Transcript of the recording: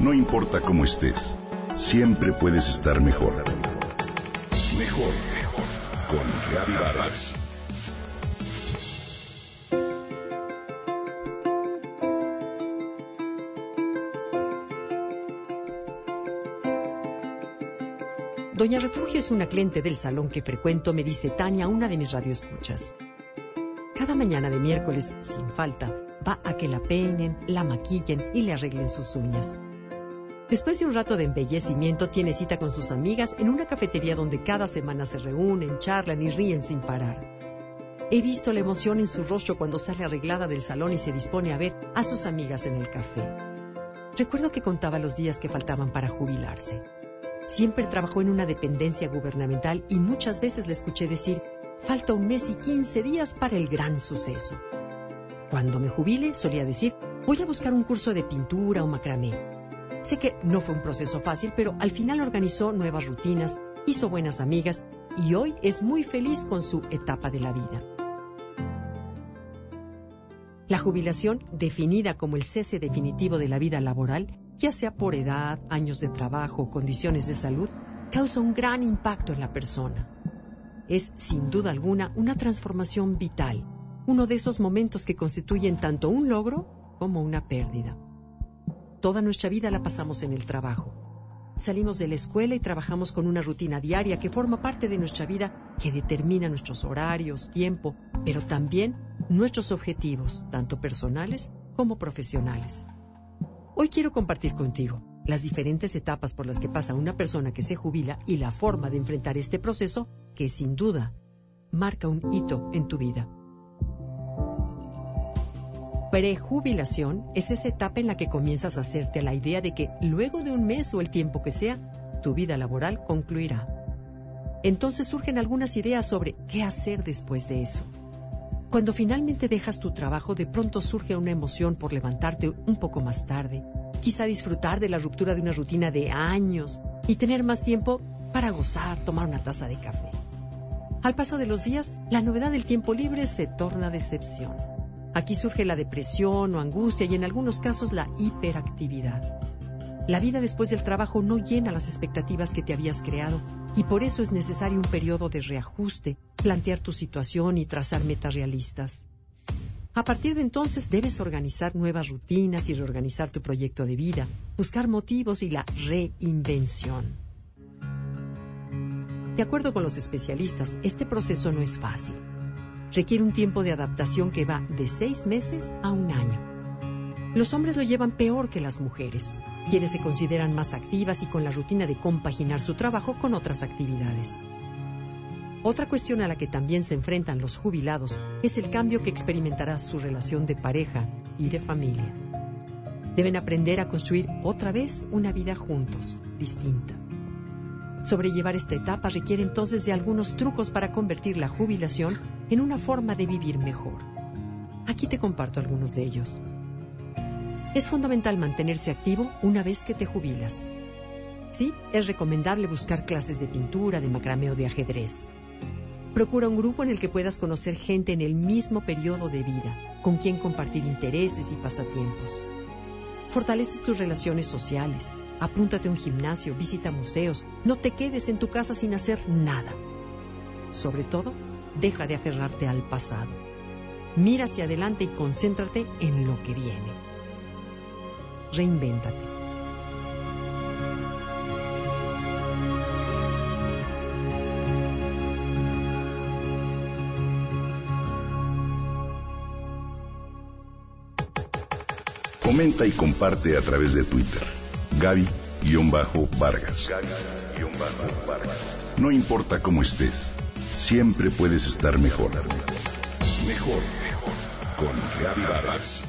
No importa cómo estés, siempre puedes estar mejor. Mejor, mejor. Con Vargas. Doña Refugio es una cliente del salón que frecuento, me dice Tania, una de mis radioescuchas. Cada mañana de miércoles, sin falta, va a que la peinen, la maquillen y le arreglen sus uñas. Después de un rato de embellecimiento, tiene cita con sus amigas en una cafetería donde cada semana se reúnen, charlan y ríen sin parar. He visto la emoción en su rostro cuando sale arreglada del salón y se dispone a ver a sus amigas en el café. Recuerdo que contaba los días que faltaban para jubilarse. Siempre trabajó en una dependencia gubernamental y muchas veces le escuché decir, falta un mes y 15 días para el gran suceso. Cuando me jubile, solía decir, voy a buscar un curso de pintura o macramé. Sé que no fue un proceso fácil, pero al final organizó nuevas rutinas, hizo buenas amigas y hoy es muy feliz con su etapa de la vida. La jubilación, definida como el cese definitivo de la vida laboral, ya sea por edad, años de trabajo o condiciones de salud, causa un gran impacto en la persona. Es, sin duda alguna, una transformación vital, uno de esos momentos que constituyen tanto un logro como una pérdida. Toda nuestra vida la pasamos en el trabajo. Salimos de la escuela y trabajamos con una rutina diaria que forma parte de nuestra vida que determina nuestros horarios, tiempo, pero también nuestros objetivos, tanto personales como profesionales. Hoy quiero compartir contigo las diferentes etapas por las que pasa una persona que se jubila y la forma de enfrentar este proceso que sin duda marca un hito en tu vida. Prejubilación es esa etapa en la que comienzas a hacerte la idea de que luego de un mes o el tiempo que sea, tu vida laboral concluirá. Entonces surgen algunas ideas sobre qué hacer después de eso. Cuando finalmente dejas tu trabajo, de pronto surge una emoción por levantarte un poco más tarde, quizá disfrutar de la ruptura de una rutina de años y tener más tiempo para gozar, tomar una taza de café. Al paso de los días, la novedad del tiempo libre se torna decepción. Aquí surge la depresión o angustia y en algunos casos la hiperactividad. La vida después del trabajo no llena las expectativas que te habías creado y por eso es necesario un periodo de reajuste, plantear tu situación y trazar metas realistas. A partir de entonces debes organizar nuevas rutinas y reorganizar tu proyecto de vida, buscar motivos y la reinvención. De acuerdo con los especialistas, este proceso no es fácil. Requiere un tiempo de adaptación que va de seis meses a un año. Los hombres lo llevan peor que las mujeres, quienes se consideran más activas y con la rutina de compaginar su trabajo con otras actividades. Otra cuestión a la que también se enfrentan los jubilados es el cambio que experimentará su relación de pareja y de familia. Deben aprender a construir otra vez una vida juntos, distinta. Sobrellevar esta etapa requiere entonces de algunos trucos para convertir la jubilación en una forma de vivir mejor. Aquí te comparto algunos de ellos. Es fundamental mantenerse activo una vez que te jubilas. Sí, es recomendable buscar clases de pintura, de macrameo de ajedrez. Procura un grupo en el que puedas conocer gente en el mismo periodo de vida, con quien compartir intereses y pasatiempos. Fortalece tus relaciones sociales. Apúntate a un gimnasio, visita museos. No te quedes en tu casa sin hacer nada. Sobre todo, deja de aferrarte al pasado. Mira hacia adelante y concéntrate en lo que viene. Reinvéntate. Comenta y comparte a través de Twitter. Gaby-Vargas. No importa cómo estés, siempre puedes estar mejor. Mejor, mejor. Con Vargas.